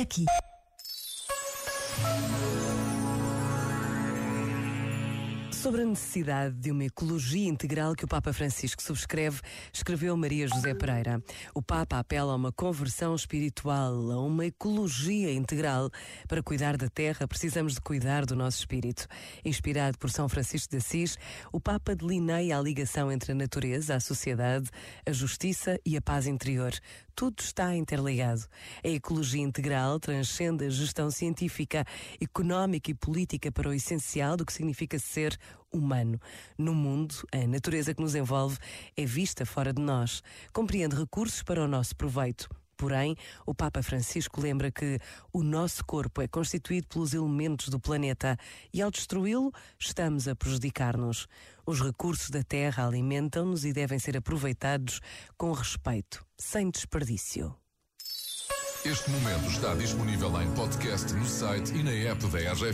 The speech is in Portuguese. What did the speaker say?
aqui. Sobre a necessidade de uma ecologia integral que o Papa Francisco subscreve, escreveu Maria José Pereira. O Papa apela a uma conversão espiritual, a uma ecologia integral. Para cuidar da terra, precisamos de cuidar do nosso espírito. Inspirado por São Francisco de Assis, o Papa delineia a ligação entre a natureza, a sociedade, a justiça e a paz interior. Tudo está interligado. A ecologia integral transcende a gestão científica, económica e política para o essencial do que significa ser humano. No mundo, a natureza que nos envolve é vista fora de nós, compreende recursos para o nosso proveito. Porém, o Papa Francisco lembra que o nosso corpo é constituído pelos elementos do planeta e, ao destruí-lo, estamos a prejudicar-nos. Os recursos da Terra alimentam-nos e devem ser aproveitados com respeito, sem desperdício. Este momento está disponível em podcast no site e na app da RGF.